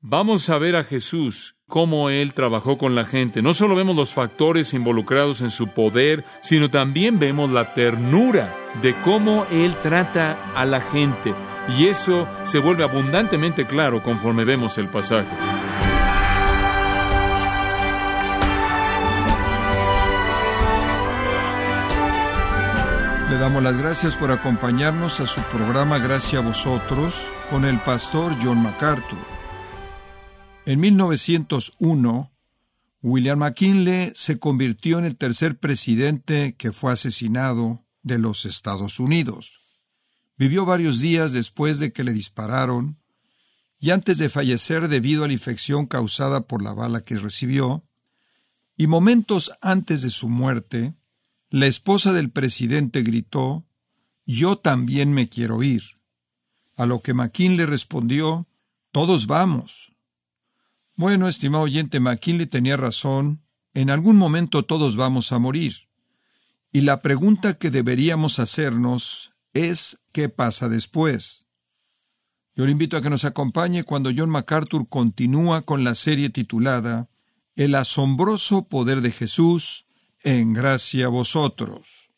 vamos a ver a Jesús, cómo Él trabajó con la gente. No solo vemos los factores involucrados en su poder, sino también vemos la ternura de cómo Él trata a la gente. Y eso se vuelve abundantemente claro conforme vemos el pasaje. Le damos las gracias por acompañarnos a su programa Gracias a vosotros con el pastor John MacArthur. En 1901, William McKinley se convirtió en el tercer presidente que fue asesinado de los Estados Unidos. Vivió varios días después de que le dispararon y antes de fallecer debido a la infección causada por la bala que recibió, y momentos antes de su muerte, la esposa del presidente gritó Yo también me quiero ir. A lo que McKinley respondió Todos vamos. Bueno, estimado oyente, McKinley tenía razón. En algún momento todos vamos a morir. Y la pregunta que deberíamos hacernos es ¿qué pasa después? Yo le invito a que nos acompañe cuando John MacArthur continúa con la serie titulada El asombroso poder de Jesús en gracia a vosotros.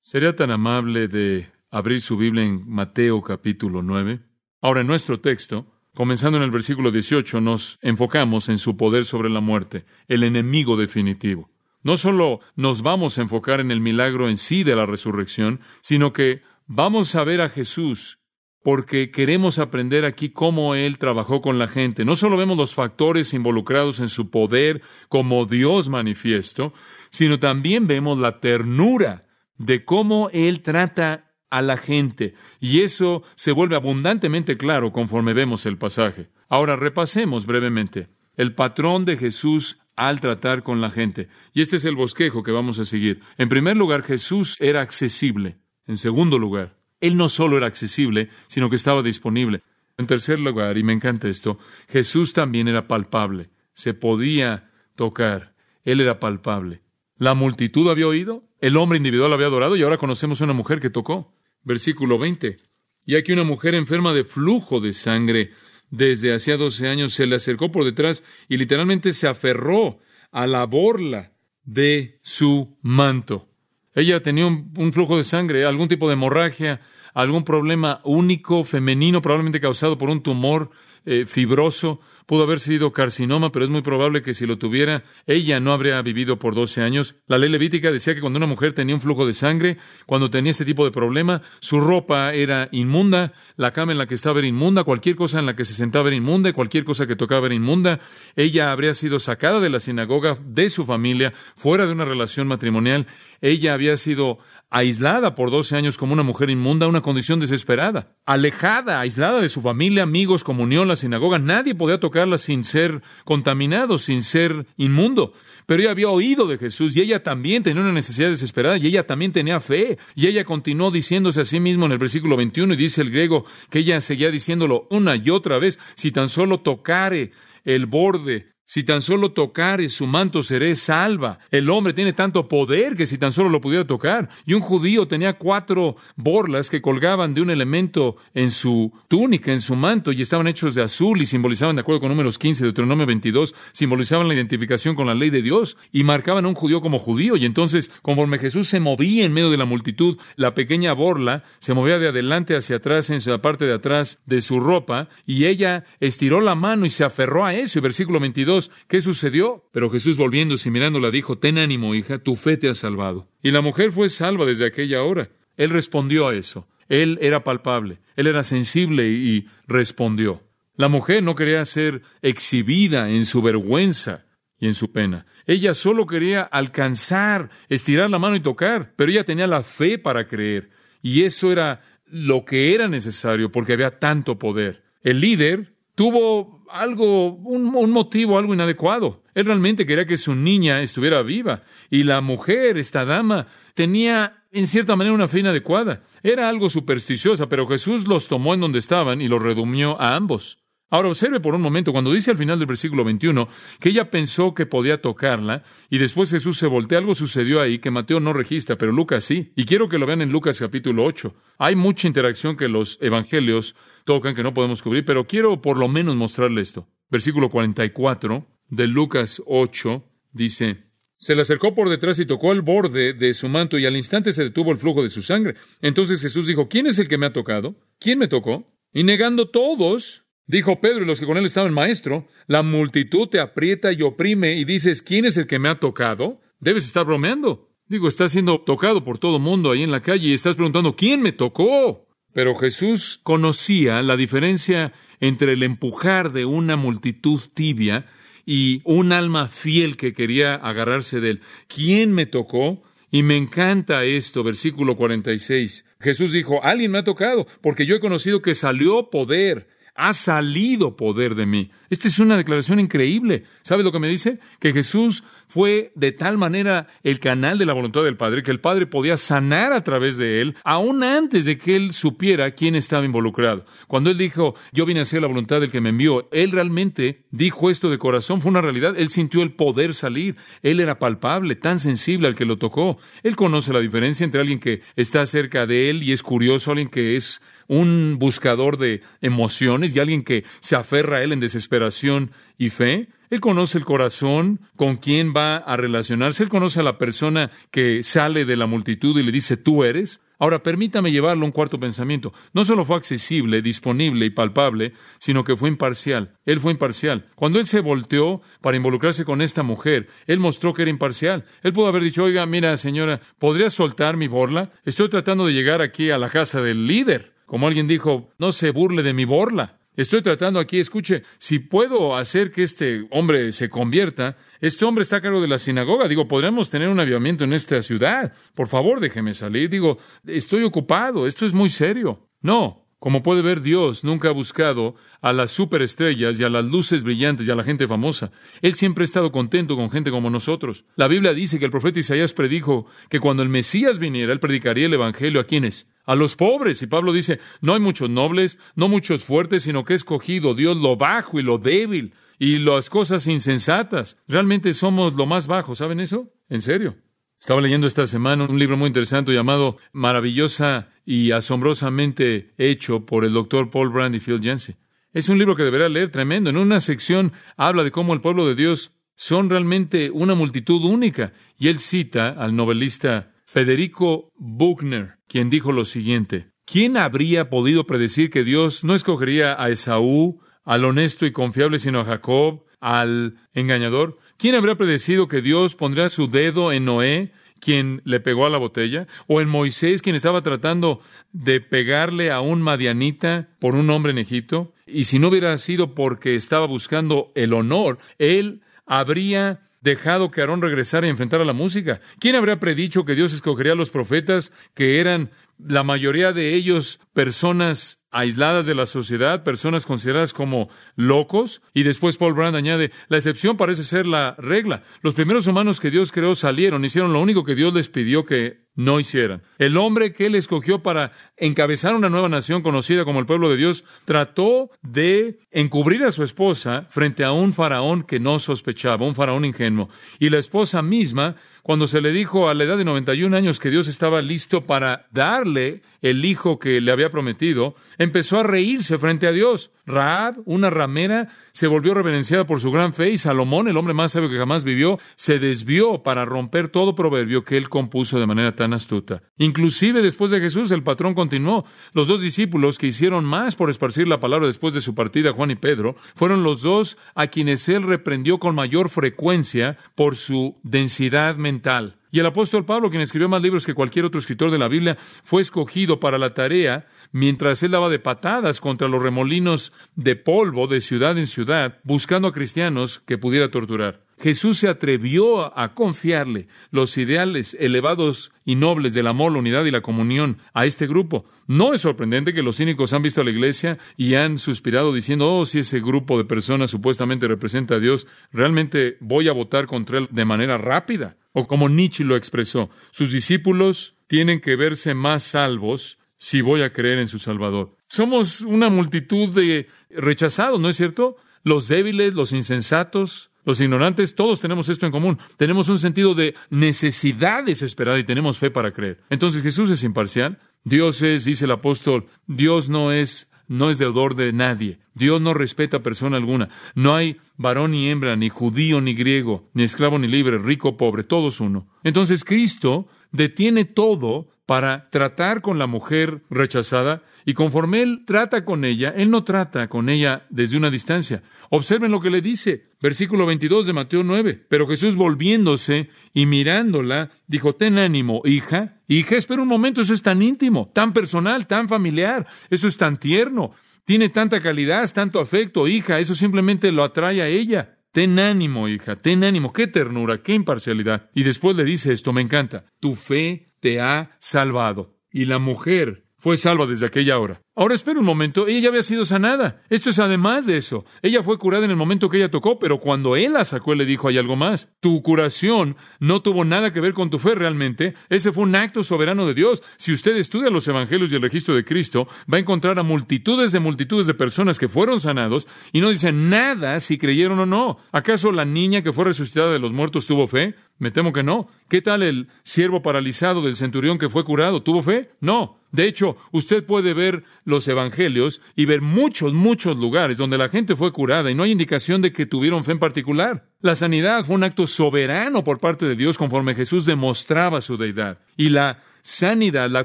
¿Sería tan amable de abrir su Biblia en Mateo capítulo 9? Ahora, en nuestro texto, comenzando en el versículo 18, nos enfocamos en su poder sobre la muerte, el enemigo definitivo. No solo nos vamos a enfocar en el milagro en sí de la resurrección, sino que vamos a ver a Jesús porque queremos aprender aquí cómo Él trabajó con la gente. No solo vemos los factores involucrados en su poder como Dios manifiesto, sino también vemos la ternura de cómo Él trata a la gente. Y eso se vuelve abundantemente claro conforme vemos el pasaje. Ahora repasemos brevemente el patrón de Jesús al tratar con la gente. Y este es el bosquejo que vamos a seguir. En primer lugar, Jesús era accesible. En segundo lugar, él no solo era accesible, sino que estaba disponible. En tercer lugar, y me encanta esto, Jesús también era palpable. Se podía tocar. Él era palpable. La multitud había oído, el hombre individual había adorado y ahora conocemos a una mujer que tocó. Versículo 20. Y aquí una mujer enferma de flujo de sangre desde hacía doce años se le acercó por detrás y literalmente se aferró a la borla de su manto. Ella tenía un, flujo de sangre, algún tipo de hemorragia, algún problema único, femenino, probablemente causado por un tumor eh, fibroso, Pudo haber sido carcinoma, pero es muy probable que si lo tuviera, ella no habría vivido por 12 años. La ley levítica decía que cuando una mujer tenía un flujo de sangre, cuando tenía este tipo de problema, su ropa era inmunda, la cama en la que estaba era inmunda, cualquier cosa en la que se sentaba era inmunda, cualquier cosa que tocaba era inmunda. Ella habría sido sacada de la sinagoga, de su familia, fuera de una relación matrimonial. Ella había sido aislada por 12 años como una mujer inmunda, una condición desesperada, alejada, aislada de su familia, amigos, comunión, la sinagoga. Nadie podía tocarla sin ser contaminado, sin ser inmundo. Pero ella había oído de Jesús y ella también tenía una necesidad desesperada y ella también tenía fe. Y ella continuó diciéndose a sí misma en el versículo 21 y dice el griego que ella seguía diciéndolo una y otra vez, si tan solo tocare el borde si tan solo tocare su manto seré salva. El hombre tiene tanto poder que si tan solo lo pudiera tocar. Y un judío tenía cuatro borlas que colgaban de un elemento en su túnica, en su manto, y estaban hechos de azul y simbolizaban, de acuerdo con números 15 de Deuteronomio 22, simbolizaban la identificación con la ley de Dios y marcaban a un judío como judío. Y entonces, conforme Jesús se movía en medio de la multitud, la pequeña borla se movía de adelante hacia atrás en la parte de atrás de su ropa, y ella estiró la mano y se aferró a eso. Y versículo 22 ¿qué sucedió? Pero Jesús volviéndose y mirándola dijo, Ten ánimo, hija, tu fe te ha salvado. Y la mujer fue salva desde aquella hora. Él respondió a eso. Él era palpable, él era sensible y respondió. La mujer no quería ser exhibida en su vergüenza y en su pena. Ella solo quería alcanzar, estirar la mano y tocar, pero ella tenía la fe para creer. Y eso era lo que era necesario porque había tanto poder. El líder tuvo algo, un, motivo, algo inadecuado. Él realmente quería que su niña estuviera viva. Y la mujer, esta dama, tenía en cierta manera una fe inadecuada. Era algo supersticiosa, pero Jesús los tomó en donde estaban y los redumió a ambos. Ahora observe por un momento, cuando dice al final del versículo 21 que ella pensó que podía tocarla y después Jesús se voltea, algo sucedió ahí que Mateo no registra, pero Lucas sí. Y quiero que lo vean en Lucas capítulo 8. Hay mucha interacción que los evangelios tocan que no podemos cubrir, pero quiero por lo menos mostrarle esto. versículo 44 de Lucas 8, dice, se le acercó por detrás y tocó el borde de su manto y al instante se detuvo el flujo de su sangre. Entonces Jesús dijo, ¿quién es el que me ha tocado? ¿Quién me tocó? Y negando todos, dijo Pedro y los que con él estaban, maestro, la multitud te aprieta y oprime y dices, ¿quién es el que me ha tocado? Debes estar bromeando. Digo, estás siendo tocado por todo mundo ahí en la calle y estás preguntando, ¿quién me tocó? Pero Jesús conocía la diferencia entre el empujar de una multitud tibia y un alma fiel que quería agarrarse de él. ¿Quién me tocó? Y me encanta esto, versículo 46. Jesús dijo, alguien me ha tocado, porque yo he conocido que salió poder ha salido poder de mí. Esta es una declaración increíble. ¿Sabes lo que me dice? Que Jesús fue de tal manera el canal de la voluntad del Padre que el Padre podía sanar a través de él, aún antes de que él supiera quién estaba involucrado. Cuando él dijo, yo vine a hacer la voluntad del que me envió, él realmente dijo esto de corazón, fue una realidad. Él sintió el poder salir. Él era palpable, tan sensible al que lo tocó. Él conoce la diferencia entre alguien que está cerca de él y es curioso, alguien que es un buscador de emociones y alguien que se aferra a él en desesperación y fe. Él conoce el corazón, con quién va a relacionarse. Él conoce a la persona que sale de la multitud y le dice, tú eres. Ahora, permítame llevarlo a un cuarto pensamiento. No solo fue accesible, disponible y palpable, sino que fue imparcial. Él fue imparcial. Cuando él se volteó para involucrarse con esta mujer, él mostró que era imparcial. Él pudo haber dicho, oiga, mira, señora, ¿podría soltar mi borla? Estoy tratando de llegar aquí a la casa del líder. Como alguien dijo, no se burle de mi borla. Estoy tratando aquí, escuche, si puedo hacer que este hombre se convierta, este hombre está a cargo de la sinagoga. Digo, podríamos tener un avivamiento en esta ciudad. Por favor, déjeme salir. Digo, estoy ocupado, esto es muy serio. No, como puede ver, Dios nunca ha buscado a las superestrellas y a las luces brillantes y a la gente famosa. Él siempre ha estado contento con gente como nosotros. La Biblia dice que el profeta Isaías predijo que cuando el Mesías viniera, él predicaría el Evangelio a quienes? A los pobres. Y Pablo dice, no hay muchos nobles, no muchos fuertes, sino que ha escogido Dios lo bajo y lo débil y las cosas insensatas. Realmente somos lo más bajo, ¿saben eso? En serio. Estaba leyendo esta semana un libro muy interesante llamado Maravillosa y asombrosamente hecho por el doctor Paul Brand y Phil Yancey. Es un libro que deberá leer tremendo. En una sección habla de cómo el pueblo de Dios son realmente una multitud única. Y él cita al novelista Federico Buchner, quien dijo lo siguiente. ¿Quién habría podido predecir que Dios no escogería a Esaú, al honesto y confiable, sino a Jacob, al engañador? ¿Quién habría predecido que Dios pondría su dedo en Noé, quien le pegó a la botella? ¿O en Moisés, quien estaba tratando de pegarle a un madianita por un hombre en Egipto? Y si no hubiera sido porque estaba buscando el honor, él habría dejado que Aarón regresara y enfrentara la música. ¿Quién habría predicho que Dios escogería a los profetas que eran la mayoría de ellos personas aisladas de la sociedad, personas consideradas como locos. Y después Paul Brand añade, la excepción parece ser la regla. Los primeros humanos que Dios creó salieron, hicieron lo único que Dios les pidió que no hicieran. El hombre que él escogió para encabezar una nueva nación conocida como el pueblo de Dios trató de encubrir a su esposa frente a un faraón que no sospechaba, un faraón ingenuo. Y la esposa misma cuando se le dijo a la edad de 91 años que Dios estaba listo para darle el hijo que le había prometido, empezó a reírse frente a Dios. Raab, una ramera, se volvió reverenciada por su gran fe y Salomón, el hombre más sabio que jamás vivió, se desvió para romper todo proverbio que él compuso de manera tan astuta. Inclusive después de Jesús, el patrón continuó. Los dos discípulos que hicieron más por esparcir la palabra después de su partida, Juan y Pedro, fueron los dos a quienes él reprendió con mayor frecuencia por su densidad mental y el apóstol Pablo, quien escribió más libros que cualquier otro escritor de la Biblia, fue escogido para la tarea mientras él daba de patadas contra los remolinos de polvo de ciudad en ciudad, buscando a cristianos que pudiera torturar. Jesús se atrevió a confiarle los ideales elevados y nobles del amor, la unidad y la comunión a este grupo. No es sorprendente que los cínicos han visto a la iglesia y han suspirado diciendo, oh, si ese grupo de personas supuestamente representa a Dios, realmente voy a votar contra él de manera rápida. O como Nietzsche lo expresó, sus discípulos tienen que verse más salvos si voy a creer en su Salvador. Somos una multitud de rechazados, ¿no es cierto? Los débiles, los insensatos, los ignorantes, todos tenemos esto en común. Tenemos un sentido de necesidad desesperada y tenemos fe para creer. Entonces Jesús es imparcial. Dios es, dice el apóstol, Dios no es no es deudor de nadie. Dios no respeta a persona alguna. No hay varón ni hembra, ni judío ni griego, ni esclavo ni libre, rico pobre, todos uno. Entonces Cristo detiene todo para tratar con la mujer rechazada y conforme Él trata con ella, Él no trata con ella desde una distancia. Observen lo que le dice, versículo 22 de Mateo 9. Pero Jesús volviéndose y mirándola, dijo, ten ánimo, hija. Hija, espera un momento, eso es tan íntimo, tan personal, tan familiar, eso es tan tierno, tiene tanta calidad, tanto afecto, hija, eso simplemente lo atrae a ella. Ten ánimo, hija, ten ánimo, qué ternura, qué imparcialidad. Y después le dice esto, me encanta, tu fe te ha salvado. Y la mujer fue salva desde aquella hora. Ahora espera un momento, ella ya había sido sanada. Esto es además de eso. Ella fue curada en el momento que ella tocó, pero cuando él la sacó, le dijo, hay algo más. Tu curación no tuvo nada que ver con tu fe realmente. Ese fue un acto soberano de Dios. Si usted estudia los evangelios y el registro de Cristo, va a encontrar a multitudes de multitudes de personas que fueron sanados y no dicen nada si creyeron o no. ¿Acaso la niña que fue resucitada de los muertos tuvo fe? Me temo que no. ¿Qué tal el siervo paralizado del centurión que fue curado? ¿Tuvo fe? No. De hecho, usted puede ver los evangelios y ver muchos, muchos lugares donde la gente fue curada y no hay indicación de que tuvieron fe en particular. La sanidad fue un acto soberano por parte de Dios conforme Jesús demostraba su deidad. Y la sanidad, la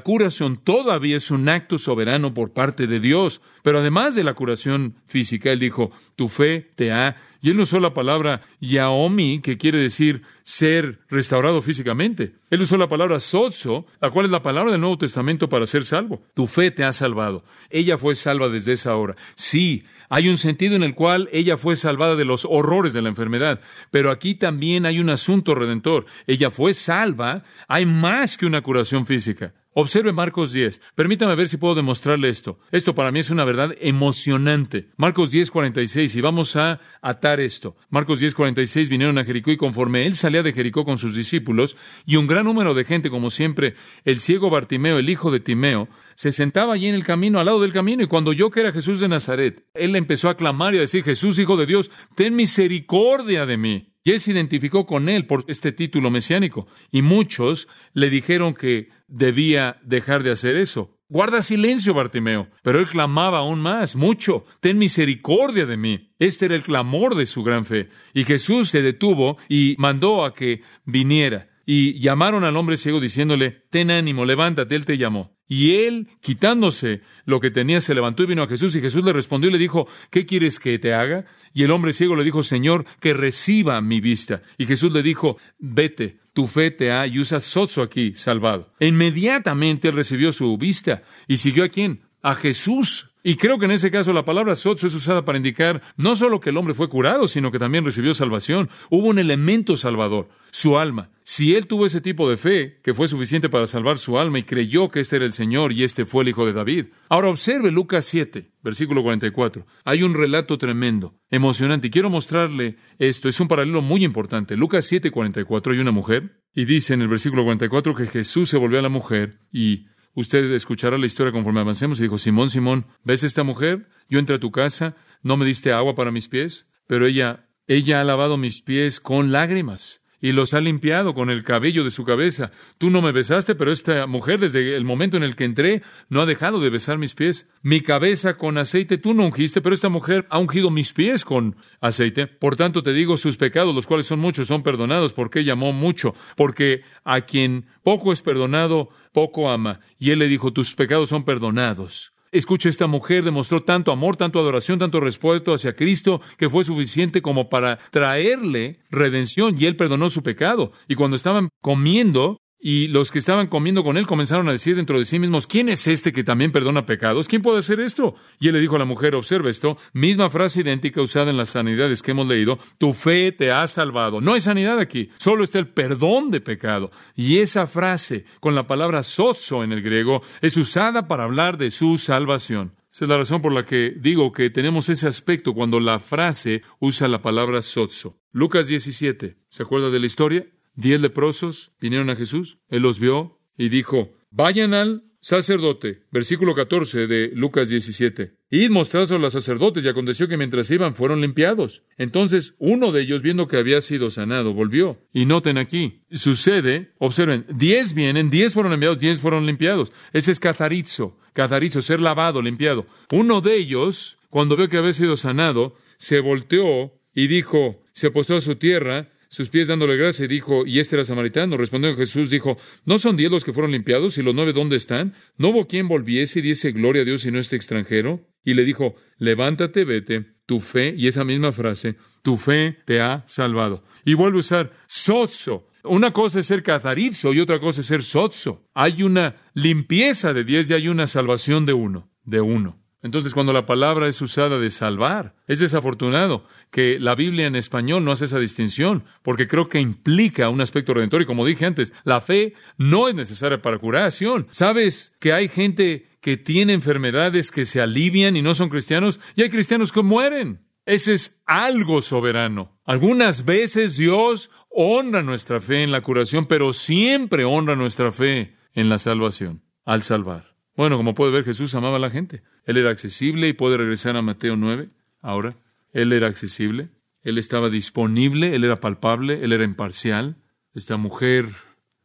curación todavía es un acto soberano por parte de Dios. Pero además de la curación física, Él dijo, tu fe te ha y él usó la palabra yaomi, que quiere decir ser restaurado físicamente. Él usó la palabra sozo, la cual es la palabra del Nuevo Testamento para ser salvo. Tu fe te ha salvado. Ella fue salva desde esa hora. Sí, hay un sentido en el cual ella fue salvada de los horrores de la enfermedad, pero aquí también hay un asunto redentor. Ella fue salva, hay más que una curación física. Observe Marcos 10. Permítame ver si puedo demostrarle esto. Esto para mí es una verdad emocionante. Marcos 10, 46. Y vamos a atar esto. Marcos 10, 46. Vinieron a Jericó y conforme él salía de Jericó con sus discípulos y un gran número de gente, como siempre, el ciego Bartimeo, el hijo de Timeo, se sentaba allí en el camino, al lado del camino, y cuando oyó que era Jesús de Nazaret, él empezó a clamar y a decir, Jesús, hijo de Dios, ten misericordia de mí. Y él se identificó con él por este título mesiánico. Y muchos le dijeron que debía dejar de hacer eso. Guarda silencio, Bartimeo. Pero él clamaba aún más, mucho, ten misericordia de mí. Este era el clamor de su gran fe. Y Jesús se detuvo y mandó a que viniera. Y llamaron al hombre ciego diciéndole, ten ánimo, levántate, él te llamó. Y él, quitándose lo que tenía, se levantó y vino a Jesús. Y Jesús le respondió y le dijo, ¿qué quieres que te haga? Y el hombre ciego le dijo, Señor, que reciba mi vista. Y Jesús le dijo, vete, tu fe te ha, y usa sozo aquí, salvado. Inmediatamente él recibió su vista. ¿Y siguió a quién? A Jesús. Y creo que en ese caso la palabra sozo es usada para indicar no solo que el hombre fue curado, sino que también recibió salvación. Hubo un elemento salvador, su alma. Si él tuvo ese tipo de fe, que fue suficiente para salvar su alma y creyó que este era el Señor y este fue el Hijo de David. Ahora observe Lucas 7, versículo 44. Hay un relato tremendo, emocionante, y quiero mostrarle esto. Es un paralelo muy importante. Lucas 7, 44, hay una mujer, y dice en el versículo 44 que Jesús se volvió a la mujer y Usted escuchará la historia conforme avancemos. Y dijo, Simón, Simón, ¿ves esta mujer? Yo entré a tu casa, no me diste agua para mis pies, pero ella, ella ha lavado mis pies con lágrimas y los ha limpiado con el cabello de su cabeza. Tú no me besaste, pero esta mujer desde el momento en el que entré no ha dejado de besar mis pies. Mi cabeza con aceite tú no ungiste, pero esta mujer ha ungido mis pies con aceite. Por tanto te digo, sus pecados, los cuales son muchos, son perdonados, porque llamó mucho, porque a quien poco es perdonado, poco ama. Y él le dijo, tus pecados son perdonados. Escucha, esta mujer demostró tanto amor, tanto adoración, tanto respeto hacia Cristo, que fue suficiente como para traerle redención y él perdonó su pecado. Y cuando estaban comiendo, y los que estaban comiendo con él comenzaron a decir dentro de sí mismos, ¿quién es este que también perdona pecados? ¿Quién puede hacer esto? Y él le dijo a la mujer, observa esto, misma frase idéntica usada en las sanidades que hemos leído, tu fe te ha salvado. No hay sanidad aquí, solo está el perdón de pecado. Y esa frase, con la palabra sozo en el griego, es usada para hablar de su salvación. Esa es la razón por la que digo que tenemos ese aspecto cuando la frase usa la palabra sozo. Lucas 17, ¿se acuerda de la historia? Diez leprosos vinieron a Jesús, él los vio y dijo, vayan al sacerdote. Versículo 14 de Lucas 17. Id mostrados a los sacerdotes y aconteció que mientras iban fueron limpiados. Entonces uno de ellos, viendo que había sido sanado, volvió. Y noten aquí, sucede, observen, diez vienen, diez fueron enviados, diez fueron limpiados. Ese es cazarizo, cazarizo, ser lavado, limpiado. Uno de ellos, cuando vio que había sido sanado, se volteó y dijo, se apostó a su tierra, sus pies dándole gracia, y dijo, y este era samaritano. Respondiendo Jesús, dijo, ¿no son diez los que fueron limpiados, y los nueve dónde están? ¿No hubo quien volviese y diese gloria a Dios y no este extranjero? Y le dijo, levántate, vete, tu fe, y esa misma frase, tu fe te ha salvado. Y vuelve a usar sozo. Una cosa es ser cazarizo y otra cosa es ser sozo. Hay una limpieza de diez y hay una salvación de uno, de uno. Entonces, cuando la palabra es usada de salvar, es desafortunado que la Biblia en español no hace esa distinción, porque creo que implica un aspecto redentor. Y como dije antes, la fe no es necesaria para curación. ¿Sabes que hay gente que tiene enfermedades que se alivian y no son cristianos? Y hay cristianos que mueren. Ese es algo soberano. Algunas veces Dios honra nuestra fe en la curación, pero siempre honra nuestra fe en la salvación, al salvar. Bueno, como puede ver, Jesús amaba a la gente. Él era accesible y puede regresar a Mateo 9 ahora. Él era accesible, él estaba disponible, él era palpable, él era imparcial. Esta mujer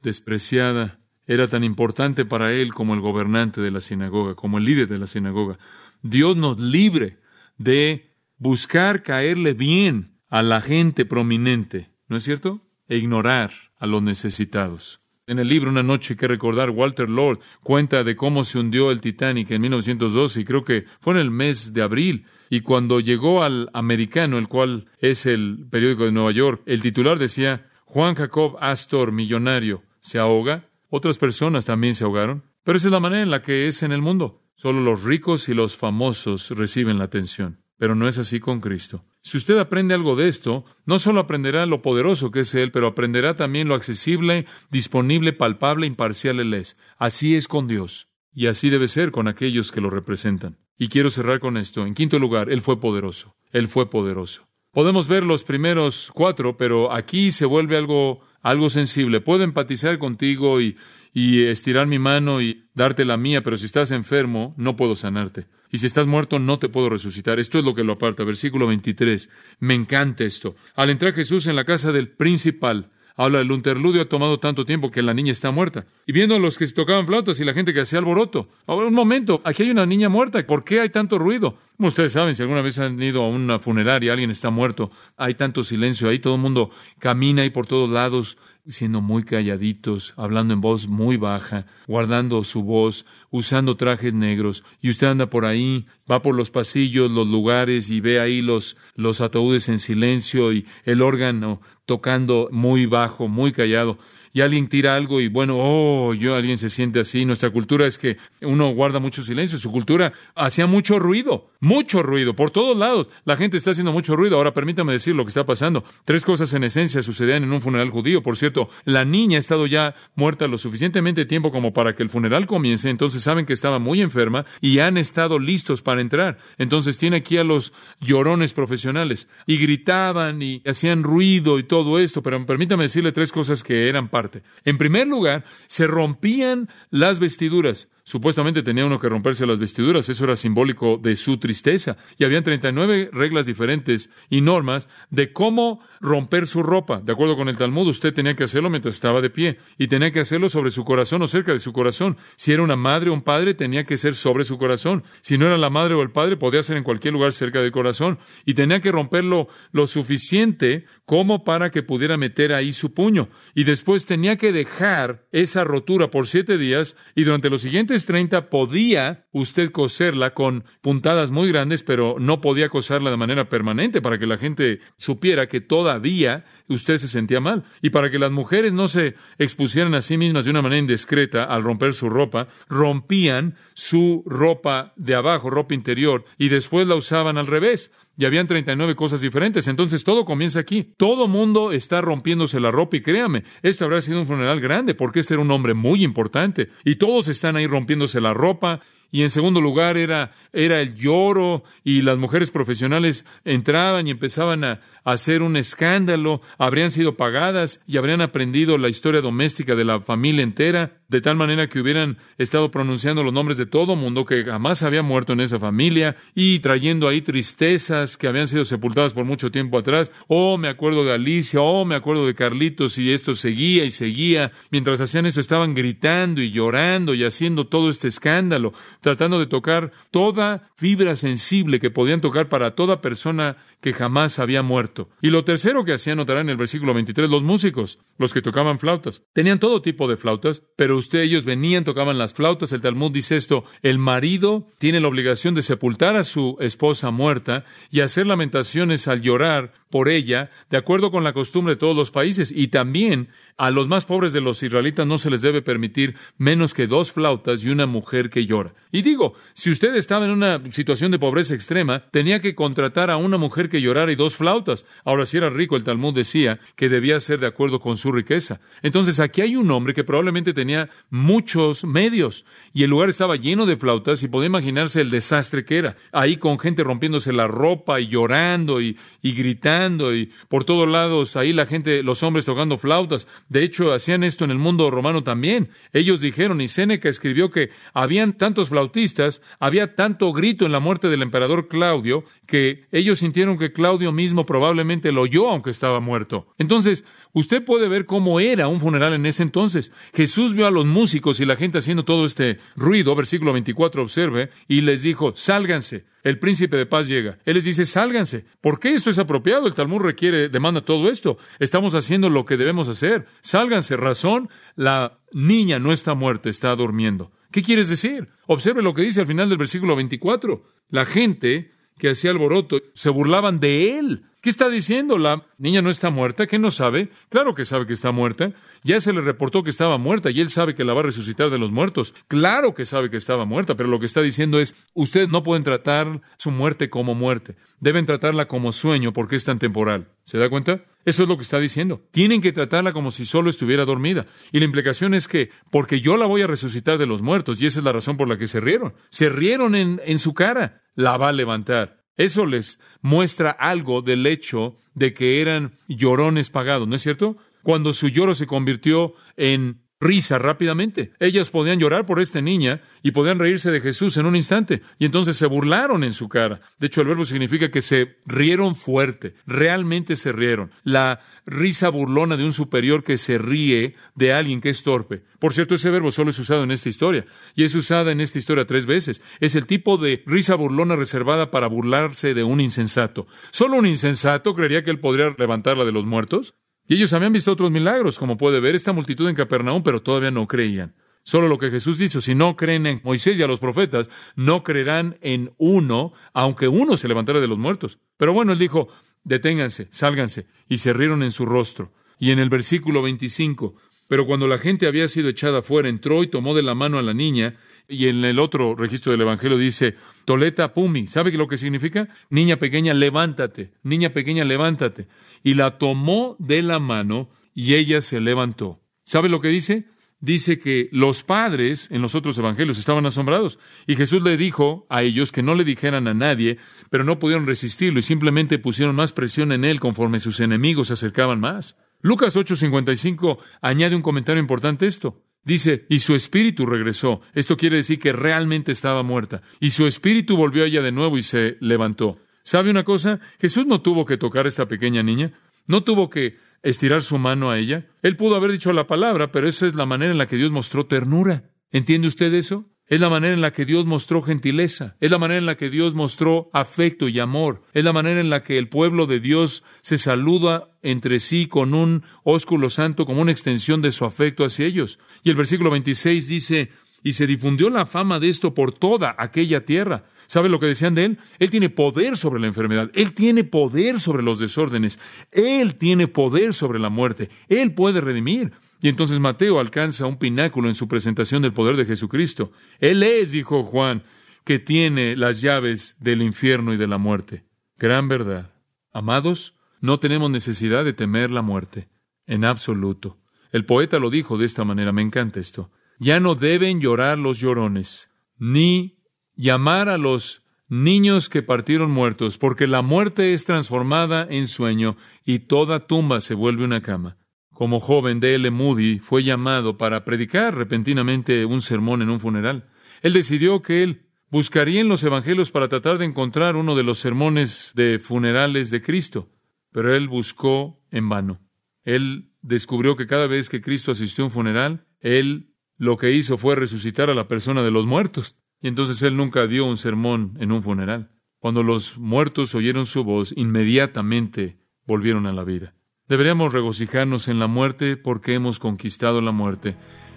despreciada era tan importante para él como el gobernante de la sinagoga, como el líder de la sinagoga. Dios nos libre de buscar caerle bien a la gente prominente, ¿no es cierto? E ignorar a los necesitados. En el libro Una noche que recordar, Walter Lord cuenta de cómo se hundió el Titanic en 1912 y creo que fue en el mes de abril. Y cuando llegó al americano, el cual es el periódico de Nueva York, el titular decía, Juan Jacob Astor, millonario, se ahoga. Otras personas también se ahogaron. Pero esa es la manera en la que es en el mundo. Solo los ricos y los famosos reciben la atención. Pero no es así con Cristo. Si usted aprende algo de esto, no solo aprenderá lo poderoso que es Él, pero aprenderá también lo accesible, disponible, palpable, imparcial Él es. Así es con Dios. Y así debe ser con aquellos que lo representan. Y quiero cerrar con esto. En quinto lugar, Él fue poderoso. Él fue poderoso. Podemos ver los primeros cuatro, pero aquí se vuelve algo, algo sensible. Puedo empatizar contigo y, y estirar mi mano y darte la mía, pero si estás enfermo, no puedo sanarte. Y si estás muerto, no te puedo resucitar. Esto es lo que lo aparta. Versículo 23. Me encanta esto. Al entrar Jesús en la casa del principal, habla del interludio ha tomado tanto tiempo que la niña está muerta. Y viendo a los que se tocaban flautas y la gente que hacía alboroto. Un momento, aquí hay una niña muerta. ¿Por qué hay tanto ruido? Como ustedes saben, si alguna vez han ido a una funeraria, alguien está muerto, hay tanto silencio ahí, todo el mundo camina ahí por todos lados, siendo muy calladitos, hablando en voz muy baja, guardando su voz, usando trajes negros, y usted anda por ahí, va por los pasillos, los lugares, y ve ahí los, los ataúdes en silencio y el órgano tocando muy bajo, muy callado y alguien tira algo y bueno, oh, yo alguien se siente así. Nuestra cultura es que uno guarda mucho silencio. Su cultura hacía mucho ruido, mucho ruido, por todos lados. La gente está haciendo mucho ruido. Ahora permítame decir lo que está pasando. Tres cosas en esencia sucedían en un funeral judío. Por cierto, la niña ha estado ya muerta lo suficientemente tiempo como para que el funeral comience. Entonces saben que estaba muy enferma y han estado listos para entrar. Entonces tiene aquí a los llorones profesionales y gritaban y hacían ruido y todo esto. Pero permítame decirle tres cosas que eran para en primer lugar, se rompían las vestiduras. Supuestamente tenía uno que romperse las vestiduras, eso era simbólico de su tristeza. Y habían 39 reglas diferentes y normas de cómo romper su ropa. De acuerdo con el Talmud, usted tenía que hacerlo mientras estaba de pie y tenía que hacerlo sobre su corazón o cerca de su corazón. Si era una madre o un padre, tenía que ser sobre su corazón. Si no era la madre o el padre, podía ser en cualquier lugar cerca del corazón. Y tenía que romperlo lo suficiente como para que pudiera meter ahí su puño. Y después tenía que dejar esa rotura por siete días y durante los siguientes 30 podía usted coserla con puntadas muy grandes, pero no podía coserla de manera permanente para que la gente supiera que todavía usted se sentía mal. Y para que las mujeres no se expusieran a sí mismas de una manera indiscreta al romper su ropa, rompían su ropa de abajo, ropa interior, y después la usaban al revés y habían 39 cosas diferentes. Entonces todo comienza aquí. Todo mundo está rompiéndose la ropa y créame, esto habrá sido un funeral grande porque este era un hombre muy importante y todos están ahí rompiéndose la ropa. Y en segundo lugar era, era el lloro y las mujeres profesionales entraban y empezaban a, a hacer un escándalo, habrían sido pagadas y habrían aprendido la historia doméstica de la familia entera. de tal manera que hubieran estado pronunciando los nombres de todo mundo que jamás había muerto en esa familia y trayendo ahí tristezas que habían sido sepultadas por mucho tiempo atrás. Oh, me acuerdo de Alicia, oh, me acuerdo de Carlitos y esto seguía y seguía. Mientras hacían esto estaban gritando y llorando y haciendo todo este escándalo, tratando de tocar toda fibra sensible que podían tocar para toda persona que jamás había muerto. Y lo tercero que hacían, notará en el versículo 23, los músicos, los que tocaban flautas. Tenían todo tipo de flautas, pero usted, ellos venían, tocaban las flautas. El Talmud dice esto, el marido tiene la obligación de sepultar a su esposa muerta y hacer lamentaciones al llorar por ella, de acuerdo con la costumbre de todos los países. Y también a los más pobres de los israelitas no se les debe permitir menos que dos flautas y una mujer que llora. Y digo, si usted estaba en una situación de pobreza extrema, tenía que contratar a una mujer que llorara y dos flautas. Ahora, si era rico, el Talmud decía que debía ser de acuerdo con su riqueza. Entonces, aquí hay un hombre que probablemente tenía muchos medios y el lugar estaba lleno de flautas y podía imaginarse el desastre que era. Ahí con gente rompiéndose la ropa y llorando y, y gritando y por todos lados, ahí la gente, los hombres tocando flautas. De hecho, hacían esto en el mundo romano también. Ellos dijeron, y Séneca escribió que habían tantos flautistas, había tanto grito en la muerte del emperador Claudio, que ellos sintieron que Claudio mismo probablemente lo oyó aunque estaba muerto. Entonces, usted puede ver cómo era un funeral en ese entonces. Jesús vio a los músicos y la gente haciendo todo este ruido, versículo 24, observe, y les dijo, sálganse. El príncipe de paz llega. Él les dice, sálganse. ¿Por qué esto es apropiado? El Talmud requiere, demanda todo esto. Estamos haciendo lo que debemos hacer. Sálganse. Razón, la niña no está muerta, está durmiendo. ¿Qué quieres decir? Observe lo que dice al final del versículo 24. La gente que hacía alboroto se burlaban de él. ¿Qué está diciendo? La niña no está muerta. ¿Qué no sabe? Claro que sabe que está muerta. Ya se le reportó que estaba muerta y él sabe que la va a resucitar de los muertos. Claro que sabe que estaba muerta, pero lo que está diciendo es, ustedes no pueden tratar su muerte como muerte. Deben tratarla como sueño porque es tan temporal. ¿Se da cuenta? Eso es lo que está diciendo. Tienen que tratarla como si solo estuviera dormida. Y la implicación es que, porque yo la voy a resucitar de los muertos, y esa es la razón por la que se rieron. Se rieron en, en su cara. La va a levantar. Eso les muestra algo del hecho de que eran llorones pagados, ¿no es cierto? Cuando su lloro se convirtió en risa rápidamente. Ellas podían llorar por esta niña y podían reírse de Jesús en un instante. Y entonces se burlaron en su cara. De hecho, el verbo significa que se rieron fuerte. Realmente se rieron. La risa burlona de un superior que se ríe de alguien que es torpe. Por cierto, ese verbo solo es usado en esta historia, y es usada en esta historia tres veces. Es el tipo de risa burlona reservada para burlarse de un insensato. ¿Solo un insensato creería que él podría levantarla de los muertos? Y ellos habían visto otros milagros, como puede ver esta multitud en Capernaum, pero todavía no creían. Solo lo que Jesús dice, si no creen en Moisés y a los profetas, no creerán en uno, aunque uno se levantara de los muertos. Pero bueno, él dijo, deténganse, sálganse, y se rieron en su rostro. Y en el versículo 25, pero cuando la gente había sido echada fuera, entró y tomó de la mano a la niña, y en el otro registro del Evangelio dice, Toleta Pumi, ¿sabe lo que significa? Niña pequeña, levántate, niña pequeña, levántate. Y la tomó de la mano y ella se levantó. ¿Sabe lo que dice? dice que los padres en los otros evangelios estaban asombrados y Jesús le dijo a ellos que no le dijeran a nadie, pero no pudieron resistirlo y simplemente pusieron más presión en él conforme sus enemigos se acercaban más. Lucas 8:55 añade un comentario importante esto. Dice, y su espíritu regresó. Esto quiere decir que realmente estaba muerta. Y su espíritu volvió a ella de nuevo y se levantó. ¿Sabe una cosa? Jesús no tuvo que tocar a esta pequeña niña. No tuvo que estirar su mano a ella. Él pudo haber dicho la palabra, pero esa es la manera en la que Dios mostró ternura. ¿Entiende usted eso? Es la manera en la que Dios mostró gentileza, es la manera en la que Dios mostró afecto y amor, es la manera en la que el pueblo de Dios se saluda entre sí con un ósculo santo como una extensión de su afecto hacia ellos. Y el versículo 26 dice, y se difundió la fama de esto por toda aquella tierra. ¿Sabe lo que decían de él? Él tiene poder sobre la enfermedad, él tiene poder sobre los desórdenes, él tiene poder sobre la muerte, él puede redimir. Y entonces Mateo alcanza un pináculo en su presentación del poder de Jesucristo. Él es, dijo Juan, que tiene las llaves del infierno y de la muerte. Gran verdad. Amados, no tenemos necesidad de temer la muerte, en absoluto. El poeta lo dijo de esta manera, me encanta esto. Ya no deben llorar los llorones, ni llamar a los niños que partieron muertos, porque la muerte es transformada en sueño y toda tumba se vuelve una cama. Como joven de L. Moody, fue llamado para predicar repentinamente un sermón en un funeral. Él decidió que él buscaría en los evangelios para tratar de encontrar uno de los sermones de funerales de Cristo, pero él buscó en vano. Él descubrió que cada vez que Cristo asistió a un funeral, él lo que hizo fue resucitar a la persona de los muertos. Y entonces él nunca dio un sermón en un funeral. Cuando los muertos oyeron su voz, inmediatamente volvieron a la vida. Deberíamos regocijarnos en la muerte porque hemos conquistado la muerte.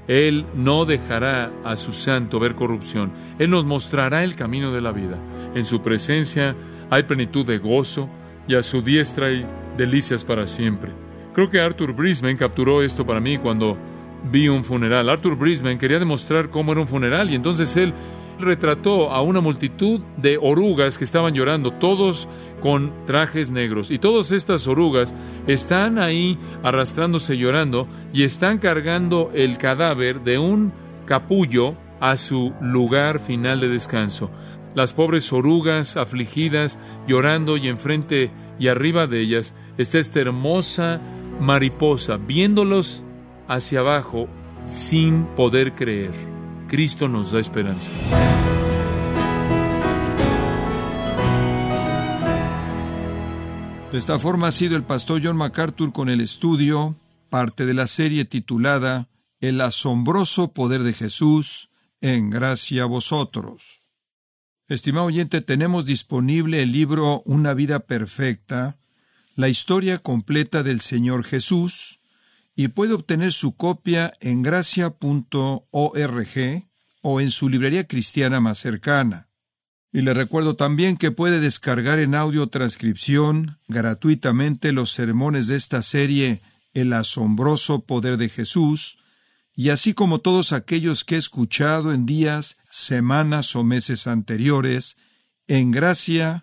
Él no dejará a su santo ver corrupción. Él nos mostrará el camino de la vida. En su presencia hay plenitud de gozo y a su diestra hay delicias para siempre. Creo que Arthur Brisbane capturó esto para mí cuando vi un funeral. Arthur Brisbane quería demostrar cómo era un funeral y entonces él retrató a una multitud de orugas que estaban llorando, todos con trajes negros. Y todas estas orugas están ahí arrastrándose llorando y están cargando el cadáver de un capullo a su lugar final de descanso. Las pobres orugas afligidas, llorando y enfrente y arriba de ellas está esta hermosa mariposa, viéndolos hacia abajo sin poder creer. Cristo nos da esperanza. De esta forma ha sido el pastor John MacArthur con el estudio, parte de la serie titulada El asombroso poder de Jesús, en gracia a vosotros. Estimado oyente, tenemos disponible el libro Una vida perfecta, la historia completa del Señor Jesús, y puede obtener su copia en gracia.org o en su librería cristiana más cercana. Y le recuerdo también que puede descargar en audio transcripción gratuitamente los sermones de esta serie El asombroso poder de Jesús, y así como todos aquellos que he escuchado en días, semanas o meses anteriores en gracia.org.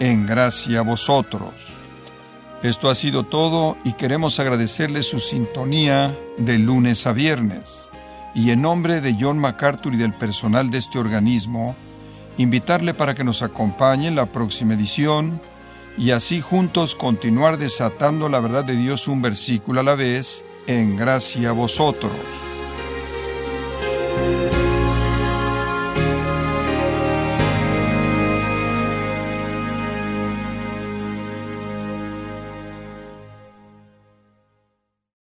en gracia a vosotros. Esto ha sido todo y queremos agradecerle su sintonía de lunes a viernes. Y en nombre de John MacArthur y del personal de este organismo, invitarle para que nos acompañe en la próxima edición y así juntos continuar desatando la verdad de Dios un versículo a la vez en gracia a vosotros.